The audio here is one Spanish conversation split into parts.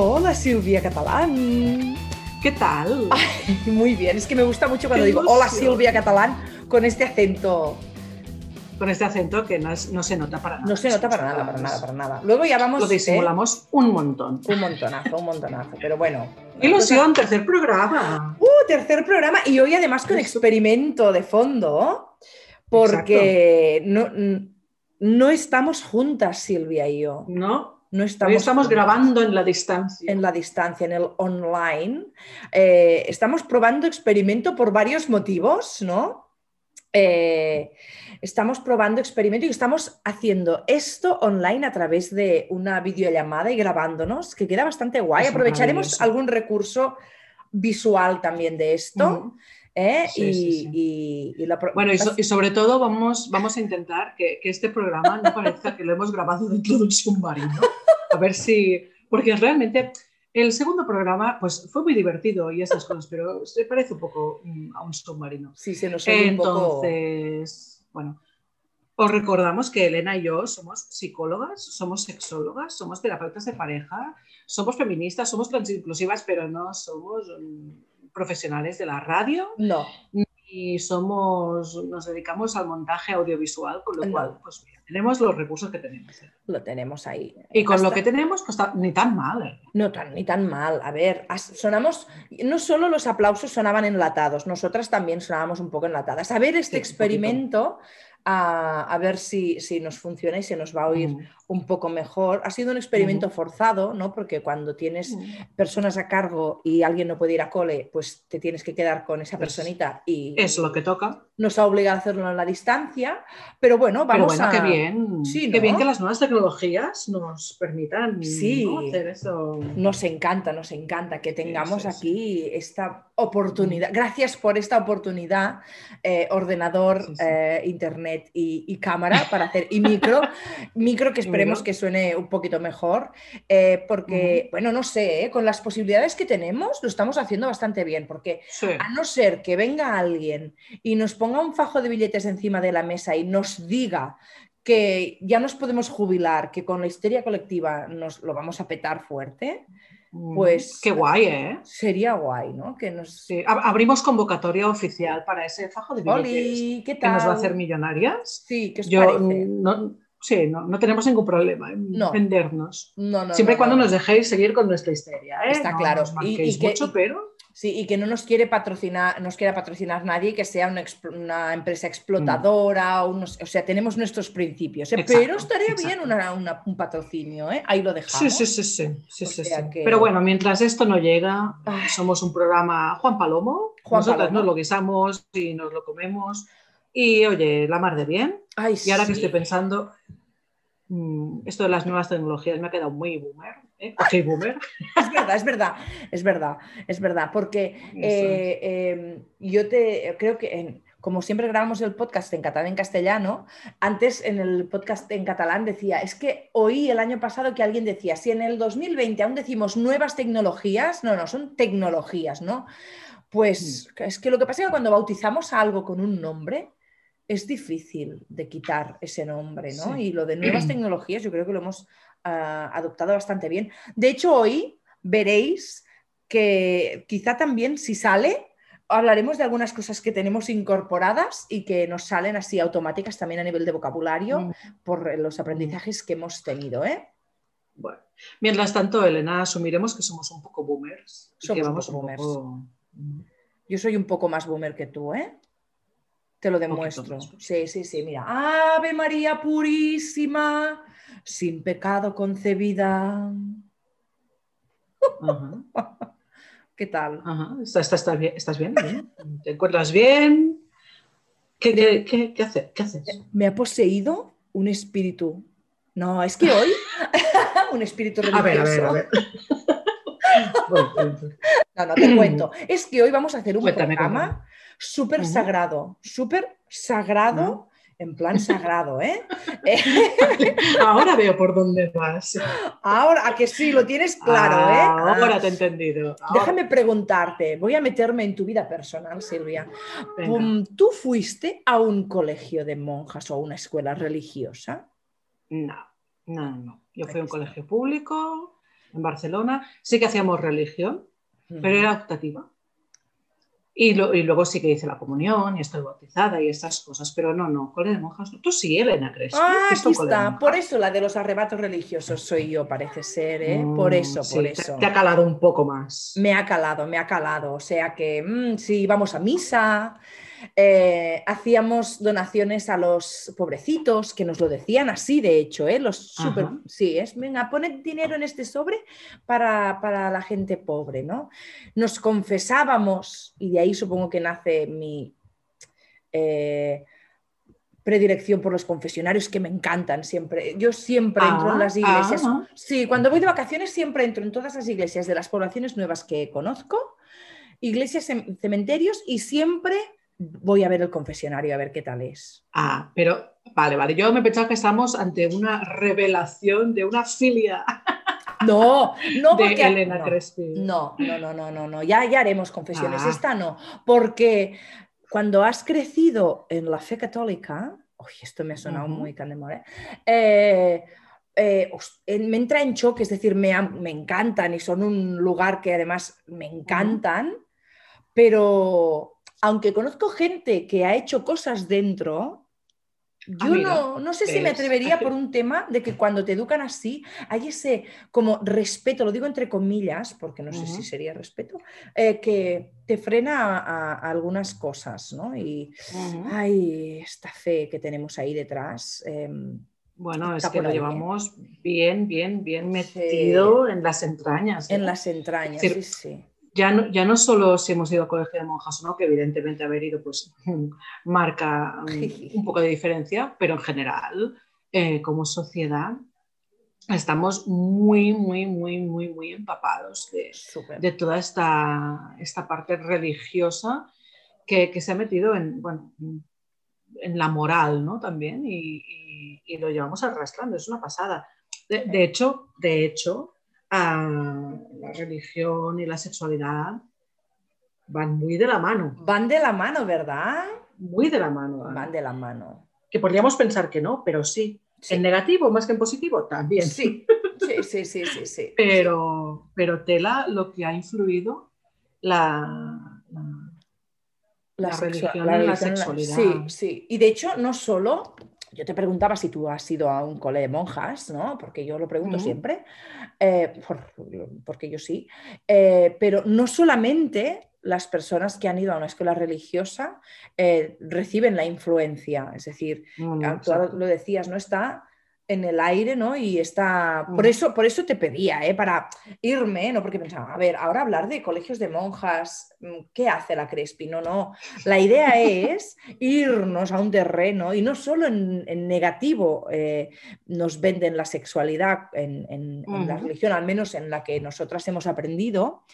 Hola, Silvia Catalán. ¿Qué tal? Ay, muy bien, es que me gusta mucho cuando Qué digo hola. Silvia Catalán con este acento. Con este acento que no, es- no se nota para nada. No se nota para nada, para nada, para nada. Luego ya vamos. Lo ¿eh? disimulamos un montón. Un montonazo, un montonazo. Pero bueno. ¡Qué ilusión! Tercer programa. Uh, tercer programa y hoy además con experimento de fondo, porque no, no estamos juntas, Silvia y yo. ¿No? No Hoy estamos, estamos grabando en la distancia. en la distancia, en el online. Eh, estamos probando experimento por varios motivos, ¿no? Eh, estamos probando experimento y estamos haciendo esto online a través de una videollamada y grabándonos, que queda bastante guay. Es Aprovecharemos algún recurso visual también de esto. ¿Eh? Sí, y, sí, y- y la Bueno, y, so- y sobre todo vamos, vamos a intentar que, que este programa no parezca que lo hemos grabado dentro de un submarino. A ver si... Porque realmente el segundo programa pues, fue muy divertido y estas cosas, pero se parece un poco mm, a un submarino. Sí, se nos oye un poco... Entonces, bueno, os recordamos que Elena y yo somos psicólogas, somos sexólogas, somos terapeutas de pareja, somos feministas, somos transinclusivas, pero no somos mm, profesionales de la radio No, y somos, nos dedicamos al montaje audiovisual, con lo No. cual, pues mira, tenemos los recursos que tenemos. ¿eh? lo tenemos ahí. Y con lo que tenemos, pues ni tan mal. ¿eh? No tan, ni tan mal. A ver, sonamos, no solo los aplausos sonaban enlatados, nosotras también sonábamos un poco enlatadas. A ver este Sí, experimento, a, a ver si, si nos funciona y se nos va a oír Mm. Un poco mejor. Ha sido un experimento forzado, ¿no? Porque cuando tienes personas a cargo y alguien no puede ir a cole, pues te tienes que quedar con esa Es- personita y Es lo que toca. nos ha obligado a hacerlo en la distancia. Pero bueno, Pero vamos bueno, a... qué bien. Sí, Qué bien que las nuevas tecnologías nos permitan Sí. ¿no? hacer eso. Nos encanta, nos encanta que tengamos sí, aquí esta oportunidad. Gracias por esta oportunidad, eh, ordenador, eh, internet y, y cámara para hacer y micro, micro que esperemos que suene un poquito mejor, eh, porque, bueno, no sé, eh, con las posibilidades que tenemos lo estamos haciendo bastante bien, porque Sí. a no ser que venga alguien y nos ponga un fajo de billetes encima de la mesa y nos diga que ya nos podemos jubilar, que con la histeria colectiva nos lo vamos a petar fuerte, pues- Qué guay, ¿eh? sería guay, ¿no? Que nos... Sí. Ab- Abrimos convocatoria oficial para ese fajo de billetes Oli, ¿qué que tal? nos va a hacer millonarias. Sí, ¿qué os Yo, parece? no, sí, no, no tenemos ningún problema en No. vendernos. No, no, Siempre y cuando no. nos dejéis seguir con nuestra histeria. ¿eh? Está claro. nos Y- y que- mucho, y- pero Sí, y que no nos quiere patrocinar, nos quiera patrocinar nadie que sea una, empresa explotadora, unos- o sea, tenemos nuestros principios. ¿eh? Mm. Exacto, Pero estaría bien una- una- un patrocinio, ¿eh? Ahí lo dejamos. sí, sí, sí, sí, sí, sí. que- Pero bueno, mientras esto no llega, Ay. somos un programa Juan Palomo. Juan Nosotras Palomo. nos lo guisamos y nos lo comemos. Y oye, la mar de bien. Ay, Y ahora que estoy pensando, mm, esto de las nuevas tecnologías me ha quedado muy boomer. ¿eh? Ok, boomer. Es verdad, es verdad, es verdad, es verdad, porque eh, eh, yo te creo que en- como siempre grabamos el podcast en catalán en castellano, antes en el podcast en catalán decía, es que oí el año pasado que alguien decía, si en el 2020 aún decimos nuevas tecnologías, no, no, son tecnologías, ¿no? Pues es que lo que pasa es que cuando bautizamos a algo con un nombre, es difícil de quitar ese nombre, ¿no? Sí. Y lo de nuevas tecnologías yo creo que lo hemos ah, adoptado bastante bien. De hecho, hoy veréis que quizá también si sale, hablaremos de algunas cosas que tenemos incorporadas y que nos salen así automáticas también a nivel de vocabulario Mm, por los aprendizajes que hemos tenido. ¿eh? Bueno, mientras tanto, Elena, asumiremos que somos un poco boomers. Somos que un poco un boomers. poco- mm, Yo soy un poco más boomer que tú, ¿eh? Te lo demuestro. Sí, sí, sí, mira. Ave María Purísima, sin pecado concebida. Ajá, ¿Qué tal? ajá. ¿Estás, bien? ¿Estás bien? ¿Bien? ¿Te encuentras bien? ¿Qué, qué, qué, qué hace- qué haces? Me ha poseído un espíritu. No, es que hoy un espíritu A ver, a ver, religioso. a ver. No, no te cuento. Es que hoy vamos a hacer un Cuéntame, programa súper sagrado, súper sagrado, en plan sagrado, ¿eh? Ahora veo por dónde vas. Ahora, a que sí, lo tienes claro, ¿eh? Ahora Ah, te he entendido. Ahora. Déjame preguntarte, voy a meterme en tu vida personal, Silvia. Venga. ¿Tú fuiste a un colegio de monjas o a una escuela religiosa? No, no, no. Yo fui a un colegio público en Barcelona. Sí que hacíamos religión, pero era optativa. Y, luego sí que hice la comunión y estoy bautizada y esas cosas, pero no, no, cole de monjas. Tú sí, Elena Crespo. Ah, aquí está. Por eso la de los arrebatos religiosos soy yo, parece ser, ¿eh? por mm, eso, por eso. Te, ha calado un poco más. Me ha calado, me ha calado. O sea que mm, sí, vamos a misa, eh, hacíamos donaciones a los pobrecitos, que nos lo decían así, de hecho, ¿eh? los super, sí, es, venga, poned dinero en este sobre para, la gente pobre, ¿no? Nos confesábamos, y de ahí supongo que nace mi eh, predilección por los confesionarios, que me encantan siempre. Yo siempre entro en ah, las iglesias. Ah. Sí, cuando voy de vacaciones siempre entro en todas las iglesias de las poblaciones nuevas que conozco, iglesias, cementerios, y siempre voy a ver el confesionario a ver qué tal es. Ah, pero vale, vale. Yo me pensaba que estamos ante una revelación de una filia. No, no de Elena no, Crespi. No, no, no, no, no, no. Ya, ya haremos confesiones. Ah. Esta no, porque cuando has crecido en la fe católica, uy, esto me ha sonado muy candemore, eh, eh, me entra en choque, es decir, me, me, encantan y son un lugar que además me encantan, pero aunque conozco gente que ha hecho cosas dentro, ah, yo no, sé si me atrevería por un tema de que cuando te educan así, hay ese como respeto, lo digo entre comillas, porque no sé si sería respeto, eh, que te frena a, algunas cosas, ¿no? Y hay esta fe que tenemos ahí detrás. Em, bueno, es que lo ¿eh? llevamos bien, bien, bien metido en las entrañas. En ¿eh? las entrañas, sí, sí ya no, ya no solo si hemos ido a colegio de monjas o no, que evidentemente haber ido pues marca un, poco de diferencia, pero en general, eh, como sociedad, estamos muy, muy, muy, muy, muy empapados de, de toda esta, esta, parte religiosa que, que, se ha metido en, bueno, en la moral ¿no? también y, y, lo llevamos arrastrando, es una pasada. De, de hecho, de hecho, la religión y la sexualidad van muy de la mano. Van de la mano, ¿verdad? Muy de la mano. Van de la mano. Que podríamos pensar que no, pero sí. En negativo más que en positivo, también. Sí, sí, sí, sí, sí. Pero, pero tela lo que ha influido la, la, religión en la sexualidad. Sí, sí. Y de hecho, no solo yo te preguntaba si tú has ido a un cole de monjas, ¿no? Porque yo lo pregunto siempre, eh, porque yo sí, eh, pero no solamente las personas que han ido a una escuela religiosa eh, reciben la influencia, es decir, tú lo decías, ¿no? Está en el aire, ¿no? Y está. Por mm. eso, por eso te pedía, ¿eh? Para irme, ¿no? Porque pensaba, a ver, ahora hablar de colegios de monjas, mm, ¿qué hace la Crespi? No, no. La idea es irnos a un terreno y no solo en, negativo eh, nos venden la sexualidad en, la religión, al menos en la que nosotras hemos aprendido,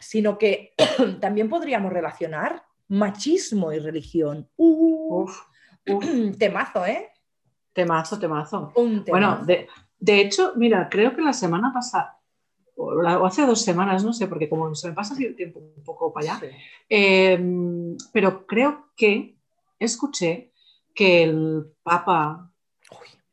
sino que también podríamos relacionar machismo y religión. Uh, temazo, ¿eh? Temazo, temazo. Bueno, de, hecho, mira, creo que la semana pasada, o hace dos semanas, no sé, porque como se me pasa el tiempo un poco para allá, em, pero creo que escuché que el Papa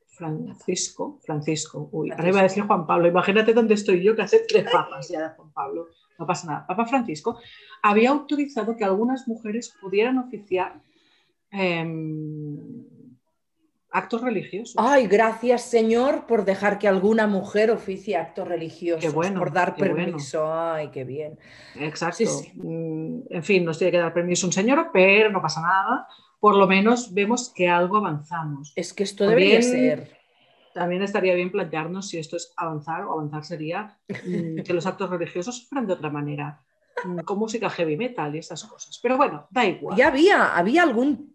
Francisco, Francisco, uy, ahora iba a decir Juan Pablo, imagínate dónde estoy yo que hace tres papas ya de Juan Pablo, no pasa nada, Papa Francisco había autorizado que algunas mujeres pudieran oficiar em, actos religiosos. Ay, gracias Señor por dejar que alguna mujer oficie actos religiosos, bueno, por dar permiso. Ay, qué bien. Exacto. Mm, en fin, nos tiene que dar permiso un señor, pero no pasa nada. Por lo menos vemos que algo avanzamos. Es que esto debería ser. También estaría bien plantearnos si esto es avanzar o avanzar sería mm, que los actos religiosos fueran de otra manera, mm, con música heavy metal y esas cosas. Pero bueno, da igual. Ya había, había algún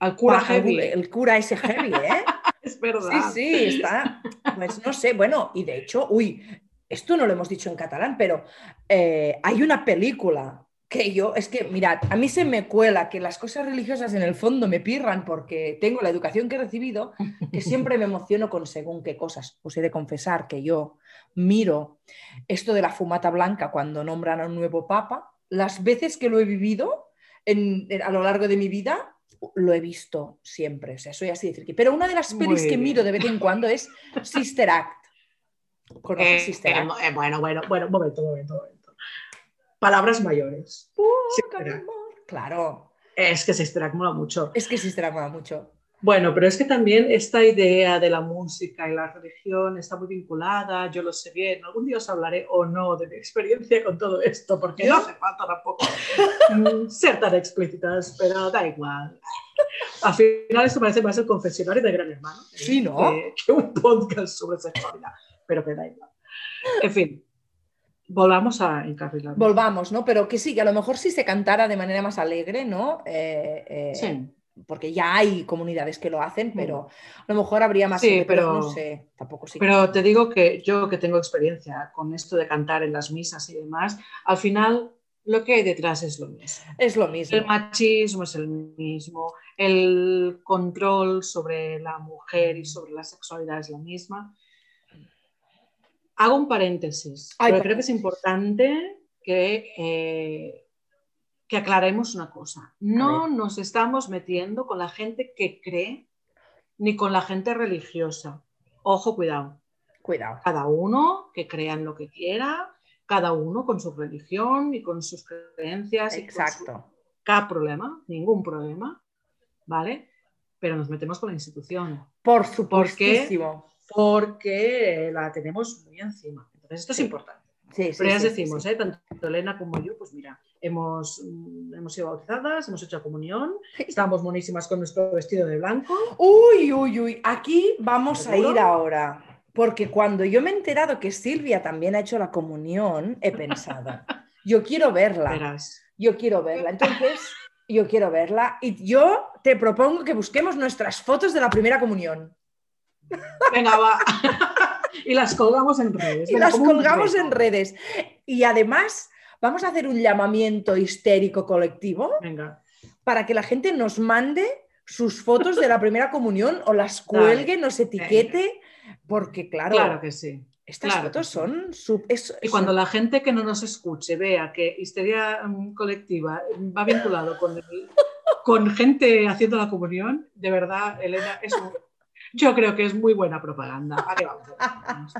al cura heavy. El cura ese heavy, ¿eh? es verdad. Sí, sí, está. Pues no sé, bueno, y de hecho, uy, esto no lo hemos dicho en catalán, pero eh, hay una película que yo, es que, mirad, a mí se me cuela que las cosas religiosas en el fondo me pirran porque tengo la educación que he recibido, que siempre me emociono con según qué cosas. Os he de confesar que yo miro esto de la fumata blanca cuando nombran a un nuevo papa, las veces que lo he vivido a lo largo de mi vida, lo he visto siempre, o sea, soy así de friki. Pero una de las pelis que miro de vez en cuando es Sister Act. ¿Conoces Eh, Sister eh, Act? eh, bueno, bueno, bueno, un momento, un momento, un momento. Palabras mayores. Sister Act. Claro, Es que Sister Act mola mucho. es que Sister Act mola mucho. Bueno, pero es que también esta idea de la música y la religión está muy vinculada, yo lo sé bien, algún día os hablaré o no de mi experiencia con todo esto, porque no hace falta tampoco ser tan explícitas, pero da igual. Al final esto parece más el confesionario de Gran Hermano. Sí, ¿no? que, que un podcast sobre sexualidad, pero que da igual. En fin, volvamos a encarrilar. Volvamos, ¿no? Pero que sí, que a lo mejor si se cantara de manera más alegre, ¿no? Eh, eh, Sí. Porque ya hay comunidades que lo hacen, pero a lo mejor habría más. Sí, pero- no sé, tampoco sí. Pero te digo que yo que tengo experiencia con esto de cantar en las misas y demás, al final lo que hay detrás es lo mismo. Es lo mismo. El machismo es el mismo, el control sobre la mujer y sobre la sexualidad es la misma. Hago un paréntesis, Ay, pero creo que es paréntesis. importante que, eh, que aclaremos una cosa. No nos estamos metiendo con la gente que cree ni con la gente religiosa. Ojo, cuidado. Cuidado. Cada uno que crea en lo que quiera, cada uno con su religión y con sus creencias. y con su- Exacto. cada problema, ningún problema, ¿vale? Pero nos metemos con la institución Por supuestísimo. porque la tenemos muy encima. Entonces, esto Sí. es importante. Sí, sí, Pero ya sí, decimos. ¿eh? tanto Elena como yo, pues mira, hemos, mm, hemos sido bautizadas, hemos hecho la comunión, estamos monísimas con nuestro vestido de blanco. Uy, uy, uy. Aquí vamos a ir ahora. Porque cuando yo me he enterado que Silvia también ha hecho la comunión, he pensado, yo quiero verla. Verás. Yo quiero verla. Entonces, yo quiero verla. Y yo te propongo que busquemos nuestras fotos de la primera comunión. Venga, va. y las colgamos en redes. Y las colgamos en redes. Y además, vamos a hacer un llamamiento histérico colectivo Venga. para que la gente nos mande sus fotos de la primera comunión o las Dale. cuelgue, nos etiquete, porque claro, Claro que sí. estas claro fotos son... sub- es- Y cuando la gente que no nos escuche vea que histeria mm, colectiva va vinculado con, el- con gente haciendo la comunión, de verdad, Elena, es un- yo creo que es muy buena propaganda. Vale, vamos, vamos,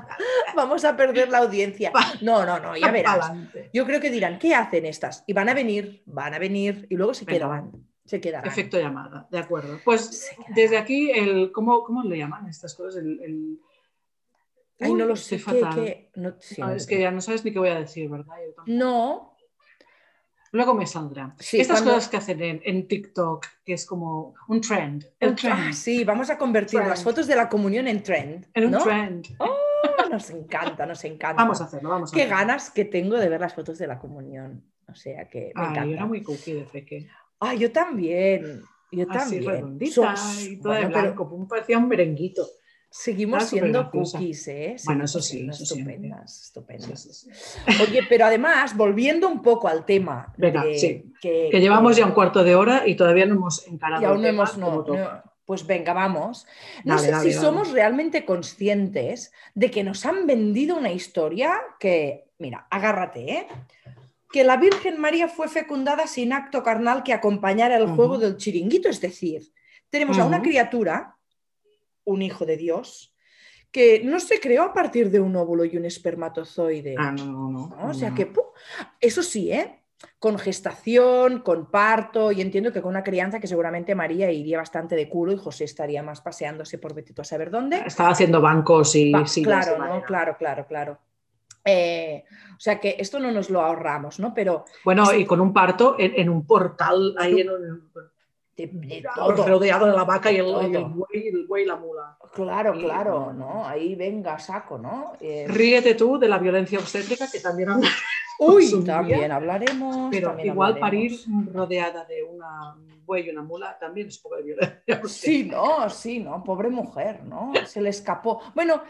Vamos a perder la audiencia. No, no, no, ya verás. Yo creo que dirán, ¿qué hacen estas? Y van a venir, van a venir y luego se Venga, quedarán. Se quedarán. Efecto llamada, de acuerdo. Pues desde aquí, el, ¿cómo, ¿cómo le llaman estas cosas? El, el- Ay, no lo sé. no es que ya no sabes ni qué voy a decir, ¿verdad? Yo. No, Luego me saldrá. Sí, Estas cuando- cosas que hacen en, en TikTok, que es como un trend. El trend. ah, sí, vamos a convertir Trend. las fotos de la comunión en trend. En un ¿no? trend. Oh, nos encanta, nos encanta. Vamos a hacerlo, vamos a Qué hacerlo. ganas que tengo de ver las fotos de la comunión. O sea que me Ay, encanta. yo era muy cookie de. Ah, yo también. Yo Así también. redondita Somos- y toda de bueno, pero blanco. Parecía un merenguito. Seguimos siendo cookies, ¿eh? Bueno, eso Seguimos sí, eso estupendas, estupendas. Sí, sí, sí. Oye, pero además, volviendo un poco al tema. Venga, de- sí. que, Que llevamos ya un cuarto de hora y todavía no hemos encarado. Y aún no hemos. No. Pues venga, vamos. No Dale, sé dale, si dale. somos realmente conscientes de que nos han vendido una historia que, mira, agárrate, ¿eh? Que la Virgen María fue fecundada sin acto carnal que acompañara el juego del chiringuito. Es decir, tenemos a una criatura, un hijo de Dios, que no se creó a partir de un óvulo y un espermatozoide. Ah, no, no, no. ¿no? O sea que, ¡pum! eso sí, ¿eh? Con gestación, con parto, y entiendo que con una crianza que seguramente María iría bastante de culo y José estaría más paseándose por Betito a saber dónde. Estaba haciendo bancos y Va, de claro, ¿no? Claro, claro, claro. Eh, o sea que esto no nos lo ahorramos, ¿no? Pero Bueno, y con un parto en, en un portal ahí en un, de, de todo. rodeado de la vaca y el, y el Todo. buey, el buey y la mula. Claro, Y- claro, ¿no? Ahí venga, saco, ¿no? Eh, Ríete tú de la violencia obstétrica que también habla, uy, también hablaremos. pero también igual hablaremos. parir rodeada de una, un buey y una mula también es poco de violencia obstétrica. Sí, no, sí, no, pobre mujer, ¿no? Se le escapó. Bueno,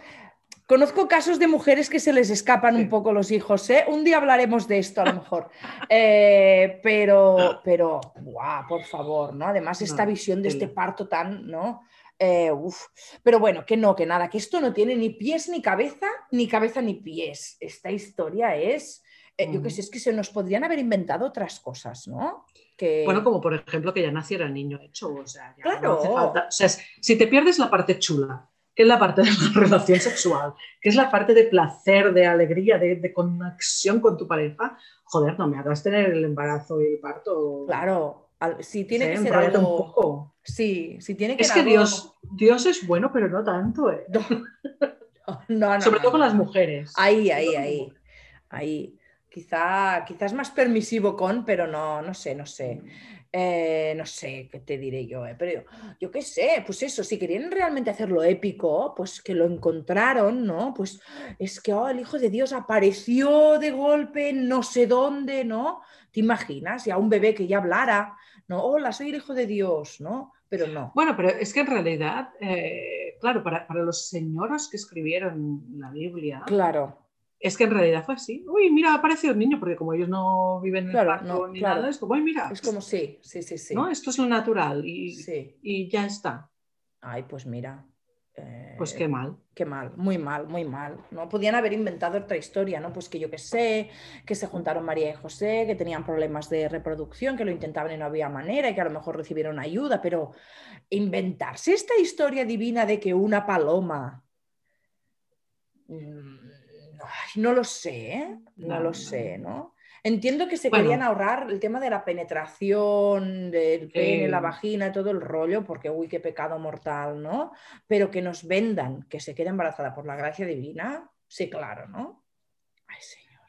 conozco casos de mujeres que se les escapan un poco los hijos, ¿eh? Un día hablaremos de esto a lo mejor. Eh, pero, pero, ¡buah, por favor, ¿no? Además, esta visión de este parto tan, ¿no? Eh, uf. Pero bueno, que no, que nada, que esto no tiene ni pies ni cabeza, ni cabeza ni pies. Esta historia es, eh, yo qué sé, es que se nos podrían haber inventado otras cosas, ¿no? Que... Bueno, como por ejemplo que ya naciera el niño hecho, o sea, ya Claro. no hace falta. O sea, si te pierdes la parte chula que es la parte de la relación sexual, que es la parte de placer, de alegría, de, conexión con tu pareja, joder, no me hagas tener el embarazo y el parto. Claro, si tiene que ser algo... un poco. Sí, si tiene que Es que Dios, Dios es bueno, pero no tanto, ¿eh? No, Sobre todo con las mujeres. Ahí, ahí, ahí. Ahí. Quizá, quizás más permisivo con, pero no, no sé, no sé. Eh, no sé qué te diré yo, eh, pero yo, qué sé, pues eso, si querían realmente hacerlo épico, pues que lo encontraron, ¿no? Pues es que oh, el Hijo de Dios apareció de golpe, no sé dónde, ¿no? ¿Te imaginas? Y a un bebé que ya hablara, ¿no? Hola, soy el Hijo de Dios, ¿no? Pero no. Bueno, pero es que en realidad, eh, claro, para, para los señoros que escribieron la Biblia, claro es que en realidad fue así. Uy, mira, ha aparecido el niño, porque como ellos no viven en el parto ni nada, es como, uy, mira. Es como, sí, sí, sí, sí. ¿no? Esto es lo natural y, y ya está. Ay, pues mira. Eh, pues qué mal. Qué mal, muy mal, muy mal. ¿no? Podían haber inventado otra historia, ¿no? Pues que yo qué sé, que se juntaron María y José, que tenían problemas de reproducción, que lo intentaban y no había manera y que a lo mejor recibieron ayuda, pero inventarse esta historia divina de que una paloma... No lo sé, ¿eh? no, lo sé, ¿no? Entiendo que se querían ahorrar el tema de la penetración del pene, la vagina todo el rollo, porque uy, qué pecado mortal, ¿no? Pero que nos vendan que se quede embarazada por la gracia divina, sí, claro, ¿no? Ay, Señor.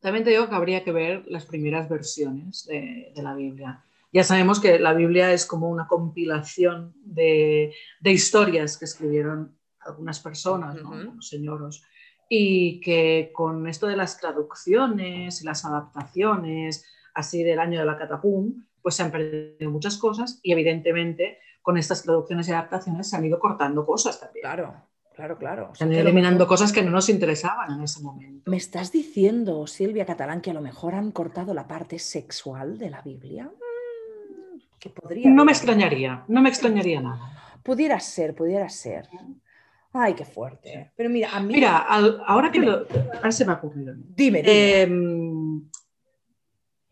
También te digo que habría que ver las primeras versiones de, la Biblia. Ya sabemos que la Biblia es como una compilación de, historias que escribieron algunas personas, ¿no? señoros y que con esto de las traducciones y las adaptaciones, así del año de la catapum, pues se han perdido muchas cosas y evidentemente con estas traducciones y adaptaciones se han ido cortando cosas también. Claro, claro, claro. se han ido eliminando cosas que no nos interesaban en ese momento. ¿Me estás diciendo, Silvia Catalán, que a lo mejor han cortado la parte sexual de la Biblia? Mm, que podría no me extrañaría, no me extrañaría nada. Pudiera ser, pudiera ser. Ay, qué fuerte. Pero mira, a mí. Mira, ahora que lo. Ahora se me ha ocurrido. Dime, dime. Em,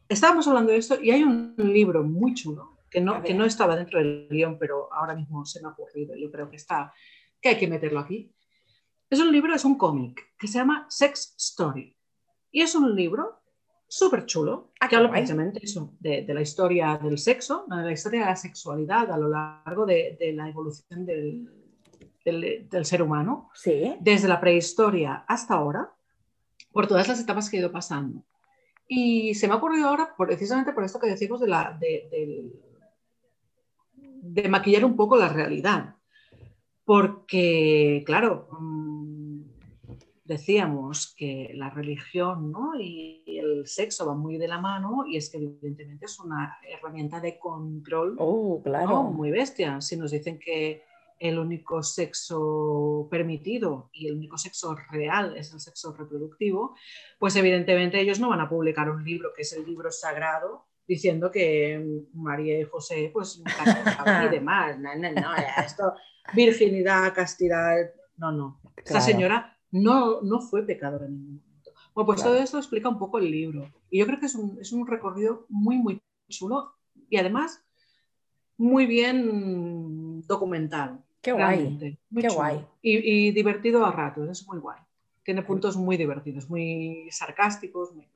estábamos hablando de esto y hay un libro muy chulo que no, que no estaba dentro del guion, pero ahora mismo se me ha ocurrido. Yo creo que está. que hay que meterlo aquí. Es un libro, es un cómic que se llama Sex Story. Y es un libro súper chulo ah, que habla precisamente eso, de, la historia del sexo, de la historia de la sexualidad a lo largo de la evolución del, del, ser humano, desde la prehistoria hasta ahora, por todas las etapas que ha ido pasando. Y se me ha ocurrido ahora, precisamente por esto que decimos de, la, de, de, maquillar un poco la realidad. Porque, claro, mm, decíamos que la religión y el sexo van muy de la mano y es que evidentemente es una herramienta de control oh, claro. muy bestia. Si nos dicen que el único sexo permitido y el único sexo real es el sexo reproductivo, pues evidentemente ellos no van a publicar un libro que es el libro sagrado diciendo que María y José pues y demás, no, no, no, esto virginidad, castidad, no, no. Esta señora no, no fue pecadora en ningún momento. Bueno, pues todo esto explica un poco el libro y yo creo que es un, es un recorrido muy, muy chulo y además muy bien documental. Qué guay. Qué guay. Y, divertido a ratos, es muy guay. Tiene puntos muy divertidos, muy sarcásticos. Muy,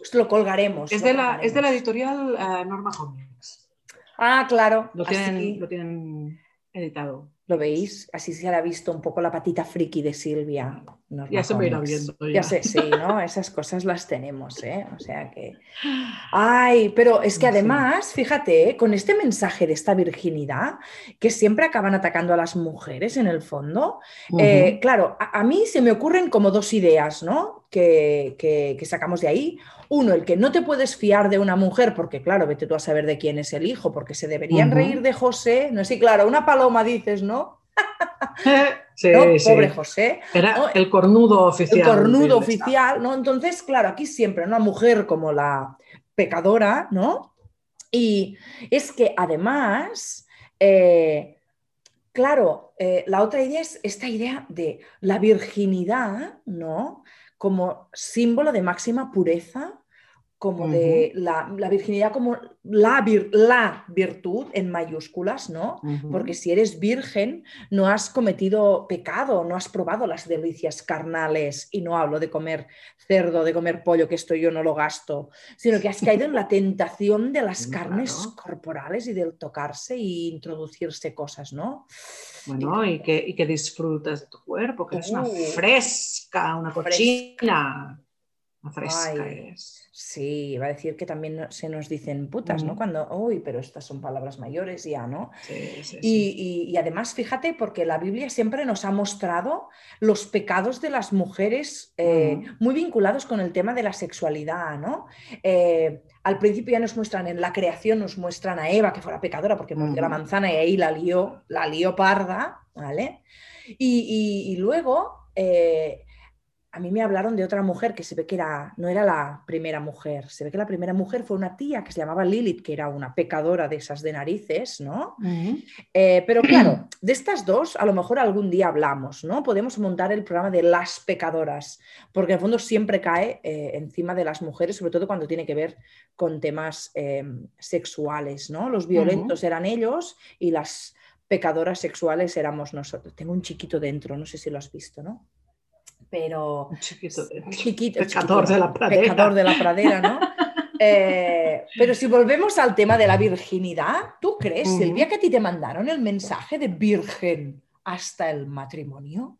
Esto lo colgaremos. Es, de, La, es de la editorial eh, Norma Comics. Ah, claro. Lo tienen, lo tienen editado. ¿Lo veis? Así se ha visto un poco la patita friki de Silvia. ya se me irá viendo. Ya. sé, sí, ¿no? Esas cosas las tenemos, ¿eh? O sea que... Ay, pero es que además, fíjate, ¿eh? con este mensaje de esta virginidad, que siempre acaban atacando a las mujeres en el fondo, eh, claro, a, mí se me ocurren como dos ideas, ¿no? Que, que, sacamos de ahí. Uno, el que no te puedes fiar de una mujer, porque claro, vete tú a saber de quién es el hijo, porque se deberían reír de José, no sé, claro, una paloma dices, ¿no? sí, Pobre José. Era el cornudo oficial. El cornudo oficial, ¿no? Entonces, claro, aquí siempre una mujer como la pecadora, ¿no? Y es que además, eh, claro, eh, la otra idea es esta idea de la virginidad, ¿no? Como símbolo de máxima pureza, como de la, virginidad como la, la, virtud en mayúsculas, ¿no? Porque si eres virgen, no has cometido pecado, no has probado las delicias carnales, y no hablo de comer cerdo, de comer pollo, que esto yo no lo gasto, sino que has caído en la tentación de las carnes corporales y del tocarse e introducirse cosas, ¿no? Bueno, y que, y que disfrutas de tu cuerpo, que es una uh. fresca, una cochina. Sí, va a decir que también se nos dicen putas, ¿no? Cuando, uy, pero estas son palabras mayores ya, ¿no? Sí, sí, y, y, además, fíjate, porque la Biblia siempre nos ha mostrado los pecados de las mujeres eh, muy vinculados con el tema de la sexualidad, ¿no? Eh, al principio ya nos muestran, en la creación nos muestran a Eva, que fuera pecadora porque mordió la manzana y ahí la lió, la lió parda, ¿vale? Y, y luego... Eh, a mí me hablaron de otra mujer que se ve que era, no era la primera mujer, se ve que la primera mujer fue una tía que se llamaba Lilith, que era una pecadora de esas de narices, ¿no? Eh, pero claro, de estas dos a lo mejor algún día hablamos, ¿no? Podemos montar el programa de las pecadoras, porque en el fondo siempre cae eh, encima de las mujeres, sobre todo cuando tiene que ver con temas em, sexuales, ¿no? Los violentos eran ellos y las pecadoras sexuales éramos nosotros. Tengo un chiquito dentro, no sé si lo has visto, ¿no? Pero... Chiquito, chiquito, pescador de la pradera. Pescador de la pradera, ¿no? Eh, pero si volvemos al tema de la virginidad, ¿tú crees, Silvia, que a ti te mandaron el mensaje de virgen hasta el matrimonio?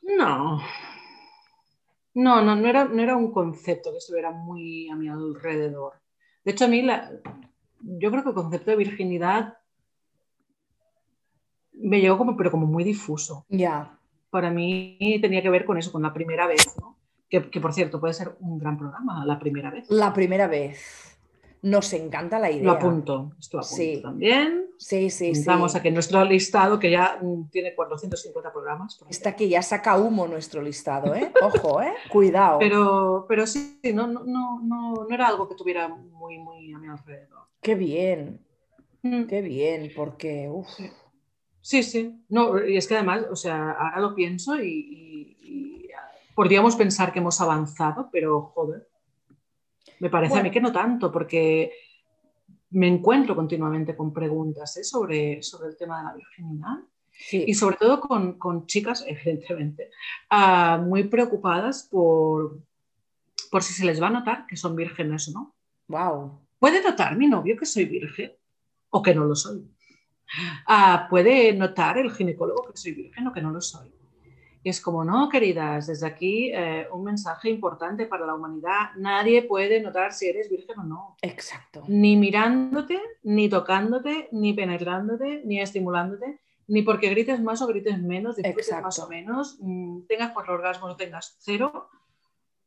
No. No, no, no era, no era un concepto que estuviera muy a mi alrededor. De hecho, a mí la, yo creo que el concepto de virginidad me llegó como, pero como muy difuso. Ya para mí tenía que ver con eso, con la primera vez, ¿no? que, por cierto puede ser un gran programa, la primera vez. La primera vez. Nos encanta la idea. Lo apunto, esto apunto también. Sí, sí, sí. Vamos a que nuestro listado, que ya mm, tiene 450 programas. Está que ya saca humo nuestro listado, ¿eh? Ojo, ¿eh? Cuidado. Pero, pero sí, no, no, no, no, era algo que tuviera muy, muy a mi alrededor. Qué bien. Mm. Qué bien, porque... Uf. Sí, sí. No, y es que además, o sea, ahora lo pienso y, podríamos pensar que hemos avanzado, pero joder, me parece a mí que no tanto, porque me encuentro continuamente con preguntas ¿eh? sobre, sobre el tema de la virginidad. Y sobre todo con, con chicas, evidentemente, ah, muy preocupadas por, por si se les va a notar que son vírgenes o no. Wow. ¿Puede notar mi novio que soy virgen o que no lo soy? Ah, puede notar el ginecólogo que soy virgen o que no lo soy. Y es como, no, queridas, desde aquí eh, un mensaje importante para la humanidad. Nadie puede notar si eres virgen o no. Exacto. Ni mirándote, ni tocándote, ni penetrándote, ni estimulándote, ni porque grites más o grites menos, disfrutes más o menos, mm, tengas cuatro orgasmos o tengas cero,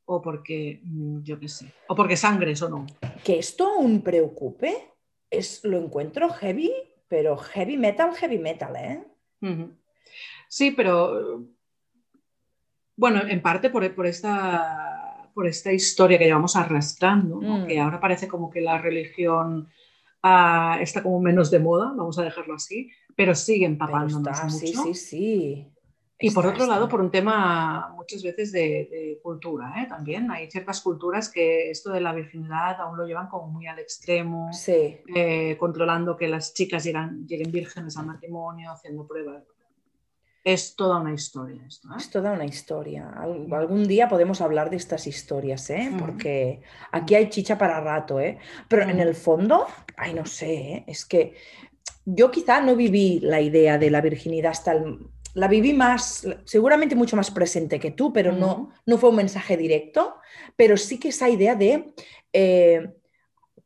o porque, mm, yo qué sé, o porque sangres o no. Que esto aún preocupe, es, lo encuentro heavy pero heavy metal, heavy metal, ¿eh? Sí, pero bueno, en parte por, esta, por esta historia que llevamos arrastrando, mm. que ahora parece como que la religión ah, está como menos de moda, vamos a dejarlo así, pero sigue empapándonos mucho. Sí, sí, sí. Y por otro lado, por un tema muchas veces de, cultura, ¿eh? también. Hay ciertas culturas que esto de la virginidad aún lo llevan como muy al extremo, eh, controlando que las chicas lleguen vírgenes al matrimonio, haciendo pruebas. Es toda una historia esto. ¿eh? Es toda una historia. algún día podemos hablar de estas historias, ¿eh? porque aquí hay chicha para rato. ¿eh? Pero en el fondo, ay, no sé, ¿eh? es que yo quizá no viví la idea de la virginidad hasta el la viví más, seguramente mucho más presente que tú, pero no, no fue un mensaje directo, pero sí que esa idea de eh,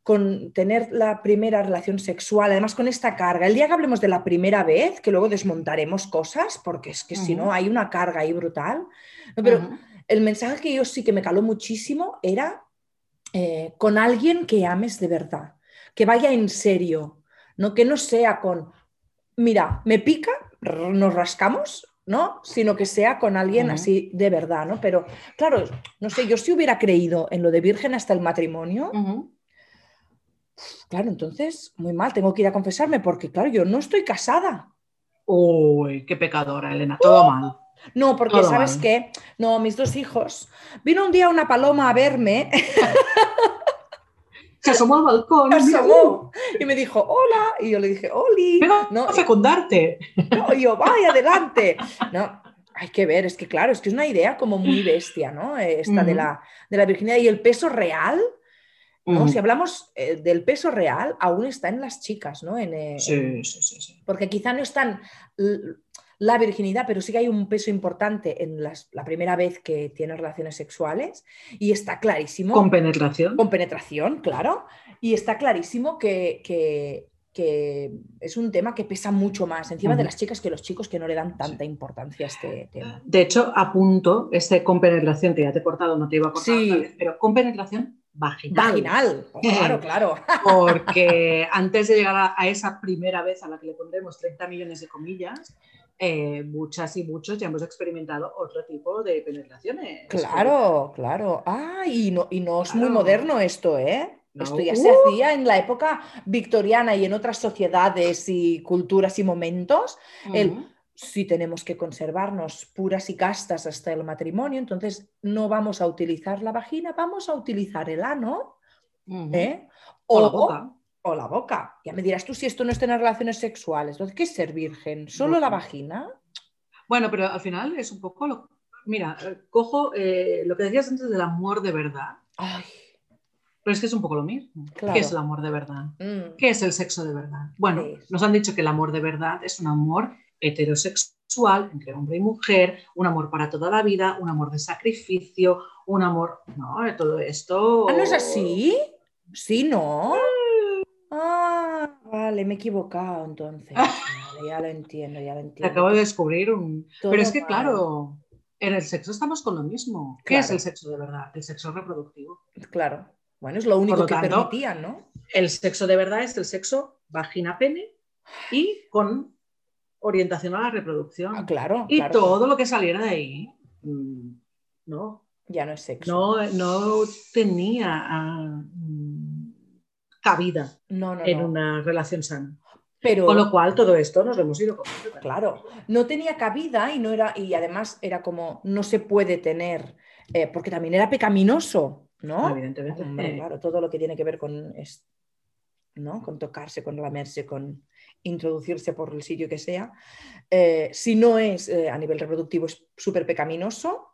con tener la primera relación sexual, además con esta carga, el día que hablemos de la primera vez, que luego desmontaremos cosas, porque es que si no hay una carga ahí brutal, pero el mensaje que yo sí que me caló muchísimo era eh, con alguien que ames de verdad, que vaya en serio, no que no sea con, mira, me pica, nos rascamos, ¿no? Sino que sea con alguien así de verdad, ¿no? Pero claro, no sé, yo si hubiera creído en lo de virgen hasta el matrimonio, claro, entonces, muy mal, tengo que ir a confesarme porque, claro, yo no estoy casada. Uy, qué pecadora, Elena, todo mal. No, porque Todo sabes mal. qué, no, mis dos hijos, vino un día una paloma a verme, Se asomó al balcón. se asomó y me dijo, hola, y yo le dije, Oli, no, a fecundarte. no, y yo, vaya, adelante. No, hay que ver, es que claro, es que es una idea como muy bestia, ¿no? Esta de, la, de la virginidad y el peso real, ¿no? Si hablamos eh, del peso real, aún está en las chicas, ¿no? En, eh, Sí, sí, sí, sí. porque quizá no es tan l- la virginidad, pero sí que hay un peso importante en las- la primera vez que tienes relaciones sexuales y está clarísimo, Con penetración. con penetración, claro, y está clarísimo que, que- que es un tema que pesa mucho más encima de las chicas que los chicos que no le dan tanta importancia a este tema. De hecho, apunto este con penetración, que ya te he cortado, no te iba a cortar Sí. vez, pero con penetración vaginal. Vaginal, claro, claro. Porque antes de llegar a, a esa primera vez a la que le pondremos 30 millones de comillas, eh, muchas y muchos ya hemos experimentado otro tipo de penetraciones. Claro, claro. Ah, y no, y no es muy moderno esto, ¿eh? No. Esto ya se hacía en la época victoriana y en otras sociedades y culturas y momentos. el-. Si tenemos que conservarnos puras y castas hasta el matrimonio, entonces no vamos a utilizar la vagina, vamos a utilizar el ano. ¿eh? O la boca. O la boca. Ya me dirás tú si esto no es tener relaciones sexuales. ¿qué es ser virgen? ¿Solo la vagina? Bueno, pero al final es un poco lo. Mira, eh, cojo eh, lo que decías antes del amor de verdad, Ay, pero es que es un poco lo mismo. Claro. ¿Qué es el amor de verdad? mm, ¿Qué es el sexo de verdad? Bueno, nos han dicho que el amor de verdad es un amor heterosexual entre hombre y mujer, un amor para toda la vida, un amor de sacrificio, un amor. No, todo esto. ¿Ah, no es así? Sí, ¿no? Ah, vale, me he equivocado entonces. Vale, ya lo entiendo, ya lo Te entiendo. acabo de descubrir un. Todo Pero es que, mal. claro, en el sexo estamos con lo mismo. ¿Qué es el sexo de verdad? El sexo reproductivo. Claro. Bueno, es lo único lo que tanto, permitían, ¿no? El sexo de verdad es el sexo vagina-pene y con orientación a la reproducción. Ah, claro. y claro. todo lo que saliera de ahí, mm, no, Ya no es sexo. no, no tenía cabida no, no. en no. una relación sana. Pero, Con lo cual, todo esto nos lo hemos ido comiendo. claro, no tenía cabida y no era, y además era como, no se puede tener, eh, porque también era pecaminoso, ¿no? Evidentemente. Hombre, Eh, claro, todo lo que tiene que ver con, ¿no? con tocarse, con lamerse, con introducirse por el sitio que sea, eh, si no es eh, a nivel reproductivo es súper pecaminoso,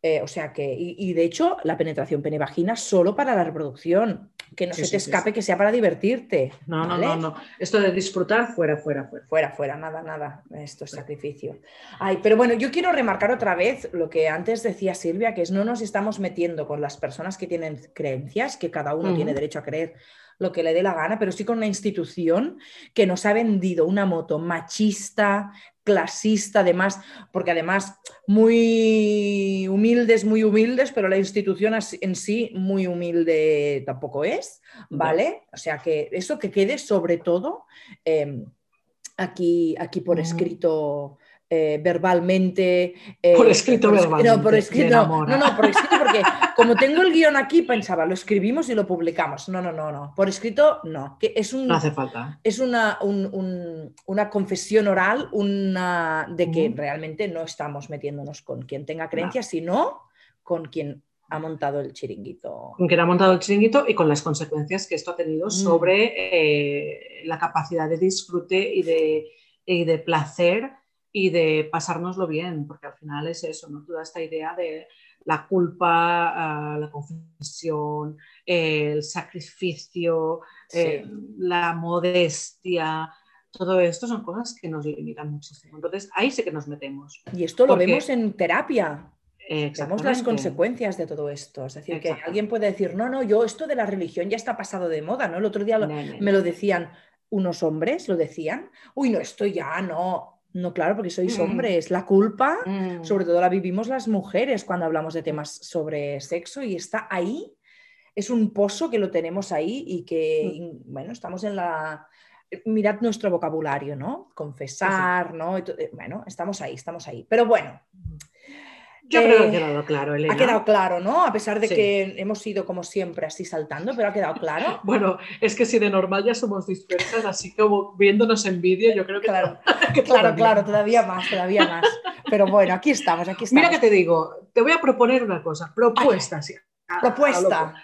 eh, o sea que, y, y de hecho la penetración pene-vagina solo para la reproducción, que no Sí, se sí, te escape sí. que sea para divertirte. No, ¿vale? no, no, no. Esto de disfrutar, fuera, fuera, fuera. Fuera, fuera, nada, nada. Esto es sacrificio. Ay, pero bueno, yo quiero remarcar otra vez lo que antes decía Silvia, que es no nos estamos metiendo con las personas que tienen creencias, que cada uno tiene derecho a creer lo que le dé la gana, pero sí con una institución que nos ha vendido una moto machista, clasista, además, porque además muy humildes, muy humildes, pero la institución en sí muy humilde tampoco es, ¿vale? O sea que eso que quede sobre todo eh, aquí, aquí por escrito. eh, verbalmente eh, Por escrito es- verbalmente, no por escrito no, no, por escrito porque como tengo el guion aquí pensaba lo escribimos y lo publicamos no no no no por escrito no que es un No hace falta. es una, un- un- una confesión oral una, de que realmente no estamos metiéndonos con quien tenga creencias, sino con quien ha montado el chiringuito. Con quien ha montado el chiringuito y con las consecuencias que esto ha tenido Mm. sobre eh, la capacidad de disfrute y de, y de placer y de pasárnoslo bien, porque al final es eso, ¿no? Toda esta idea de la culpa, ah, la confesión, el sacrificio, eh, la modestia, todo esto son cosas que nos limitan muchísimo. Entonces ahí sí que nos metemos. Y esto lo vemos en terapia. Vemos las consecuencias de todo esto. Es decir, que alguien puede decir, no, no, yo esto de la religión ya está pasado de moda, ¿no? El otro día lo- me lo decían unos hombres, lo decían, uy, no, esto ya no. No, claro, porque sois Mm. hombres. La culpa Mm. sobre todo la vivimos las mujeres cuando hablamos de temas sobre sexo y está ahí. Es un pozo que lo tenemos ahí y que, Mm. y, bueno, estamos en la... Mirad nuestro vocabulario, ¿no? Confesar, ¿no? Eh, Bueno, estamos ahí, estamos ahí. Pero bueno, Yo creo que ha Eh, quedado claro, Elena. Ha quedado claro, ¿no? A pesar de Sí. que hemos ido como siempre así saltando, pero ha quedado claro. Bueno, es que si de normal ya somos dispersas, así como viéndonos en vídeo, yo creo que Claro, que claro, todavía. claro, todavía más, todavía más. Pero bueno, aquí estamos, aquí estamos. Mira que te digo, te voy a proponer una cosa, propuesta. sí. A- Propuesta.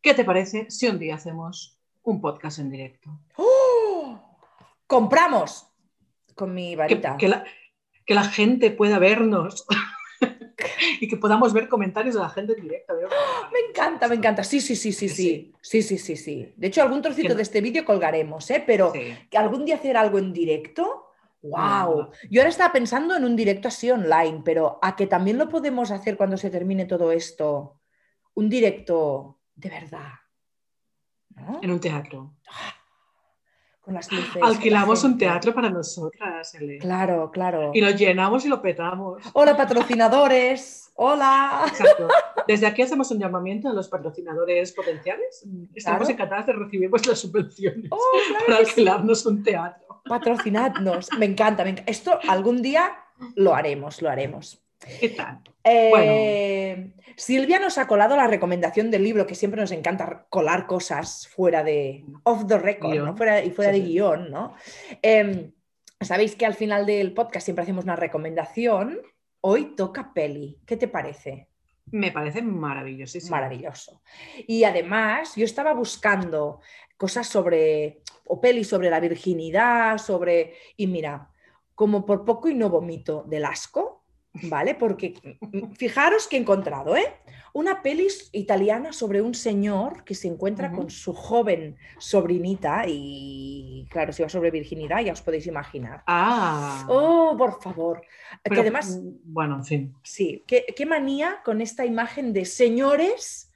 ¿Qué te parece si un día hacemos un podcast en directo? ¡Oh! Compramos con mi Que, varita. que la, que la gente pueda vernos y que podamos ver comentarios de la gente en directo. Me encanta, me encanta. Sí, sí, sí, sí, sí. Sí, sí, sí, sí. De hecho, algún trocito de este vídeo colgaremos, ¿eh? Pero que algún día hacer algo en directo. ¡Wow! Ah. Yo ahora estaba pensando en un directo así online, pero a que también lo podemos hacer cuando se termine todo esto. Un directo de verdad. ¿no? En un teatro. Con las luces. Alquilamos un teatro para nosotras. Claro, claro. Y lo llenamos y lo petamos. Hola, patrocinadores. Hola. Exacto. Desde aquí hacemos un llamamiento a los patrocinadores potenciales. Estamos Claro. encantadas de recibir vuestras subvenciones Oh, claro para sí. alquilarnos un teatro. Patrocinadnos. Me encanta, me encanta. Esto algún día lo haremos, lo haremos. ¿Qué tal? Eh, Silvia nos ha colado la recomendación del libro, que siempre nos encanta colar cosas fuera de off the record. ¿no? fuera, y fuera Sí, de sí. guion, ¿no? Eh, Sabéis que al final del podcast siempre hacemos una recomendación. Hoy toca peli. ¿Qué te parece? Me parece maravillosísimo. Maravilloso. Y además, yo estaba buscando cosas sobre, o pelis sobre la virginidad, sobre, y mira, como por poco y no vomito del asco, ¿vale? Porque mm, fijaros que he encontrado, ¿eh? Una peli italiana sobre un señor que se encuentra con su joven sobrinita y, claro, si va sobre virginidad, ya os podéis imaginar. Ah. Oh, por favor. Pero, que además... mm, Bueno, en fin. Sí, qué, qué manía con esta imagen de señores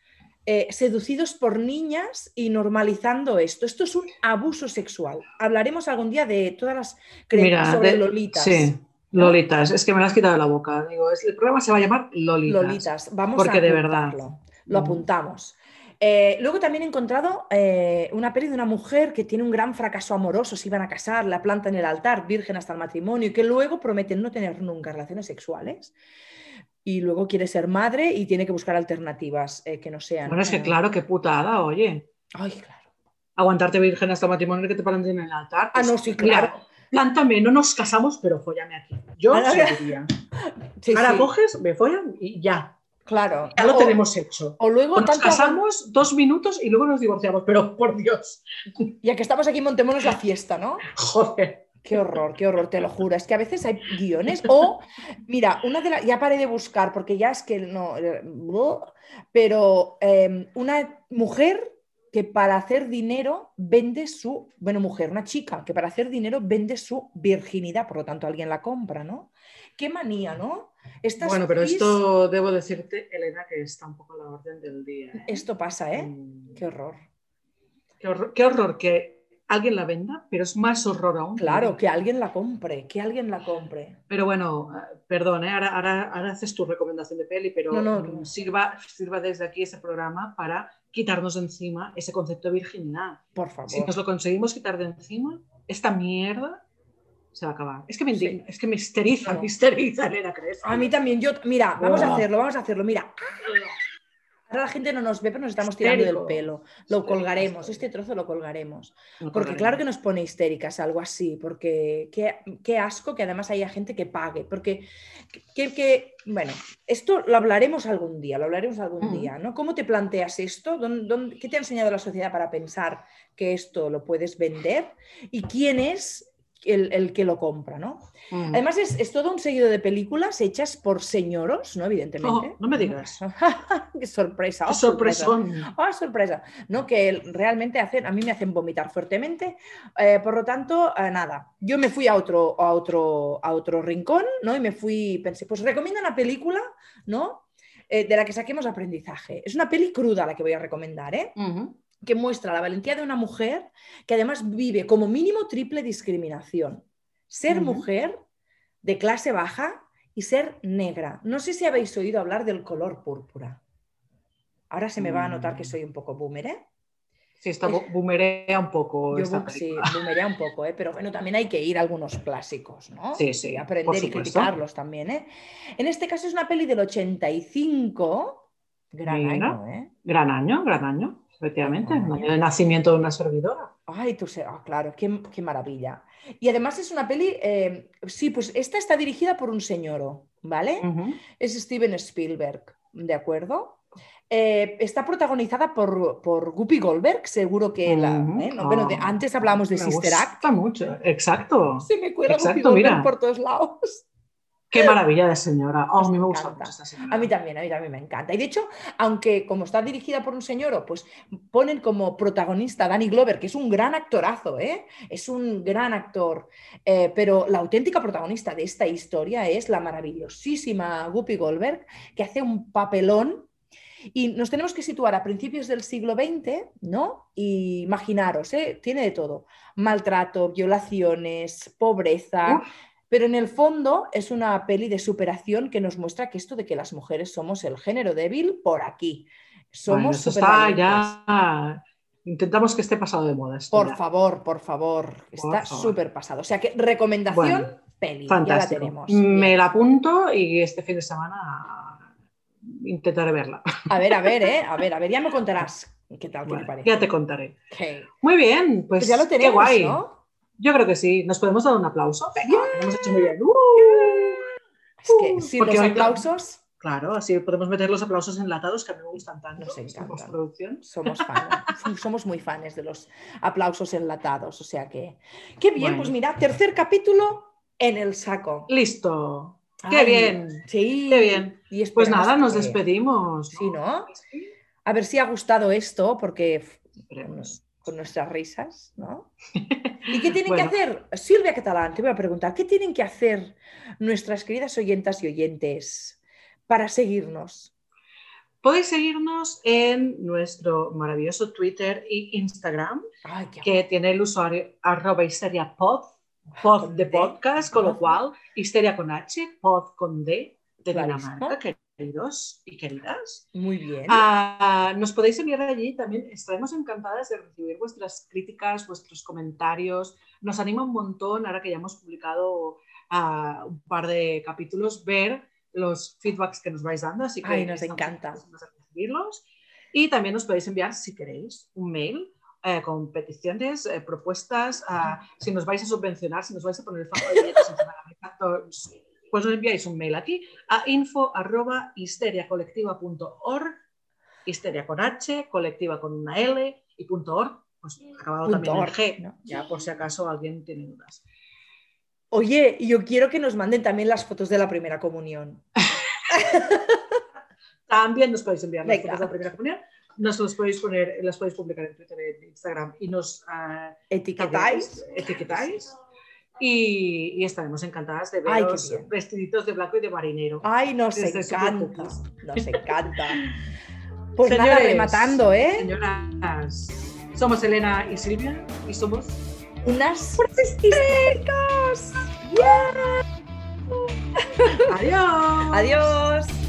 eh, seducidos por niñas y normalizando esto. Esto es un abuso sexual. Hablaremos algún día de todas las creencias sobre de- lolitas. Sí, Lolitas. Es que me lo has quitado de la boca. Digo, es- el programa se va a llamar Lolitas. Lolitas. Vamos Porque a de verdad. Lo Mm. apuntamos. Eh, luego también he encontrado eh, una peli de una mujer que tiene un gran fracaso amoroso, se iban a casar, la planta en el altar, virgen hasta el matrimonio, y que luego prometen no tener nunca relaciones sexuales. Y luego quiere ser madre y tiene que buscar alternativas eh, que no sean. Bueno, es que claro, qué putada, oye. Ay, claro. Aguantarte virgen hasta el matrimonio que te planten en el altar. Ah, pues, no, sí, mira, claro. Plántame, no nos casamos, pero follame aquí. Yo Ah, se lo diría. Sí, Ahora sí, coges, me follan y ya. claro. Ya lo O- tenemos hecho. O luego O nos casamos dos minutos y luego nos divorciamos, pero por Dios, Ya que estamos aquí, montémonos la fiesta, ¿no? joder. Qué horror, qué horror, te lo juro. Es que a veces hay guiones. O, mira, una de las. Ya paré de buscar porque ya es que no. eh, Pero eh, una mujer que para hacer dinero vende su. Bueno, mujer, una chica que para hacer dinero vende su virginidad, por lo tanto alguien la compra, ¿no? Qué manía, ¿no? Estas Bueno, pero pis- esto debo decirte, Elena, que está un poco a la orden del día. ¿eh? Esto pasa, ¿eh? Mm, Qué horror. Qué horror, qué horror que alguien la venda, pero es más horror aún. Claro, que alguien la compre, que alguien la compre. Pero bueno, eh, perdón, ¿eh? ahora, ahora, ahora haces tu recomendación de peli, pero No, no, mm, no. Sirva, sirva desde aquí ese programa para quitarnos de encima ese concepto de virginidad. Por favor. Si nos lo conseguimos quitar de encima, esta mierda se va a acabar. Es que me, Sí. es que me histeriza, No. me histeriza, Elena, ¿crees? A mí también, yo, mira, vamos a hacerlo, vamos a hacerlo, mira. Ahora la gente no nos ve, pero nos estamos tirando del pelo. Lo Histérico, colgaremos, este trozo lo colgaremos. Porque colgaremos. claro que nos pone histéricas algo así, porque qué, qué asco que además haya gente que pague. Porque, que, que- bueno, esto lo hablaremos algún día, lo hablaremos algún día, ¿no? ¿Cómo te planteas esto? ¿Dónde- dónde- qué te ha enseñado la sociedad para pensar que esto lo puedes vender? ¿Y quién es el, el que lo compra, ¿no? Mm. Además, es, es todo un seguido de películas hechas por señoros, ¿no? Evidentemente. Oh, no me digas. ¡Qué sorpresa! ¡Qué oh, sorpresón! ¡Ah, sorpresa! ¿No? Que realmente hacen, a mí me hacen vomitar fuertemente. eh, por lo tanto, eh, nada. Yo me fui a otro, a otro, a otro rincón, ¿no? Y me fui, pensé, pues recomienda una película, ¿no? Eh, de la que saquemos aprendizaje. Es una peli cruda la que voy a recomendar, ¿eh? Que muestra la valentía de una mujer que además vive como mínimo triple discriminación. Ser mujer de clase baja y ser negra. No sé si habéis oído hablar del color púrpura. Ahora se me va a notar que Mm. soy un poco boomer, ¿eh? Sí, está boomerea un poco. Yo sí, boomerea un poco, ¿eh? pero bueno, también hay que ir a algunos clásicos, ¿no? Sí, sí. Y aprender y criticarlos también, ¿eh? En este caso es una peli del 85, gran año, ¿eh? Gran año, gran año, efectivamente, el nacimiento de una servidora. Ay, tú sé, ah, claro, qué, qué, maravilla. Y además es una peli, eh, sí, pues esta está dirigida por un señor, ¿vale? Es Steven Spielberg, ¿de acuerdo? Eh, está protagonizada por, por Guppy Goldberg, seguro que la. ¿eh? bueno, de, antes hablábamos de Sister Act. mucho, exacto. Se me cuela Guppy Goldberg por todos lados. Qué maravilla de señora. Oh, a mí me gusta mucho esta señora. A mí también, a mí también me encanta. Y de hecho, aunque como está dirigida por un señor, pues ponen como protagonista a Danny Glover, que es un gran actorazo, ¿eh? es un gran actor. Eh, pero la auténtica protagonista de esta historia es la maravillosísima Guppy Goldberg, que hace un papelón y nos tenemos que situar a principios del siglo XX, ¿no? Y imaginaros, ¿eh? tiene de todo. Maltrato, violaciones, pobreza. Pero en el fondo es una peli de superación que nos muestra que esto de que las mujeres somos el género débil por aquí. Somos bueno, está ya Intentamos que esté pasado de moda. por favor, por favor. está súper pasado. O sea que recomendación, peli. Fantástico. Ya la tenemos. Me la apunto y este fin de semana intentaré verla. A ver, a ver, ¿eh? A ver, a ver, ya me contarás qué tal, qué te parece. Ya te contaré. Muy bien, pues, pues, ya lo tenemos, qué guay. ¿no? Yo creo que sí. ¿Nos podemos dar un aplauso? Venga, hemos hecho muy bien. ¡Uh! es que uh, sin los aplausos... Claro, así podemos meter los aplausos enlatados que a mí me gustan tanto. Nos encantan. Somos fans, somos muy fans de los aplausos enlatados. O sea que, qué bien, pues mira, tercer capítulo en el saco. Listo. Qué bien. Sí. Qué bien. Y pues nada, nos despedimos. Sí, ¿no? A ver si ha gustado esto, porque con nuestras risas, ¿no? ¿Y qué tienen que hacer? Silvia Catalán, te voy a preguntar, ¿qué tienen que hacer nuestras queridas oyentas y oyentes para seguirnos? Podéis seguirnos en nuestro maravilloso Twitter e Instagram, que tiene el usuario arroba pod pod de podcast, con lo cual, histeria con H, pod con D, de Dinamarca, queridos y queridas. Muy bien. Ah, nos podéis enviar allí también. Estaremos encantadas de recibir vuestras críticas, vuestros comentarios. Nos anima un montón, ahora que ya hemos publicado uh, un par de capítulos, ver los feedbacks que nos vais dando. Así que Ay, nos encanta. recibirlos. Y también nos podéis enviar, si queréis, un mail eh, con peticiones, eh, propuestas, si nos vais a subvencionar, si nos vais a poner el fajo de la mesa, pues nos enviáis un mail aquí a info arroba histeriacolectiva.org, histeria con H, colectiva con una L y punto .org, pues acabado también en G, ya por si acaso alguien tiene dudas. Oye, yo quiero que nos manden también las fotos de la primera comunión. también nos podéis enviar las fotos de la primera comunión nos los podéis poner, las podéis publicar en Twitter y en Instagram y nos uh, etiquetáis. etiquetáis. Y, y, estaremos encantadas de veros vestiditos de blanco y de marinero. Ay, nos encanta, nos encanta. Pues Señores, nada, rematando, ¿eh? Señoras, somos Elena y Silvia y somos unas histéricas. Adiós. Adiós.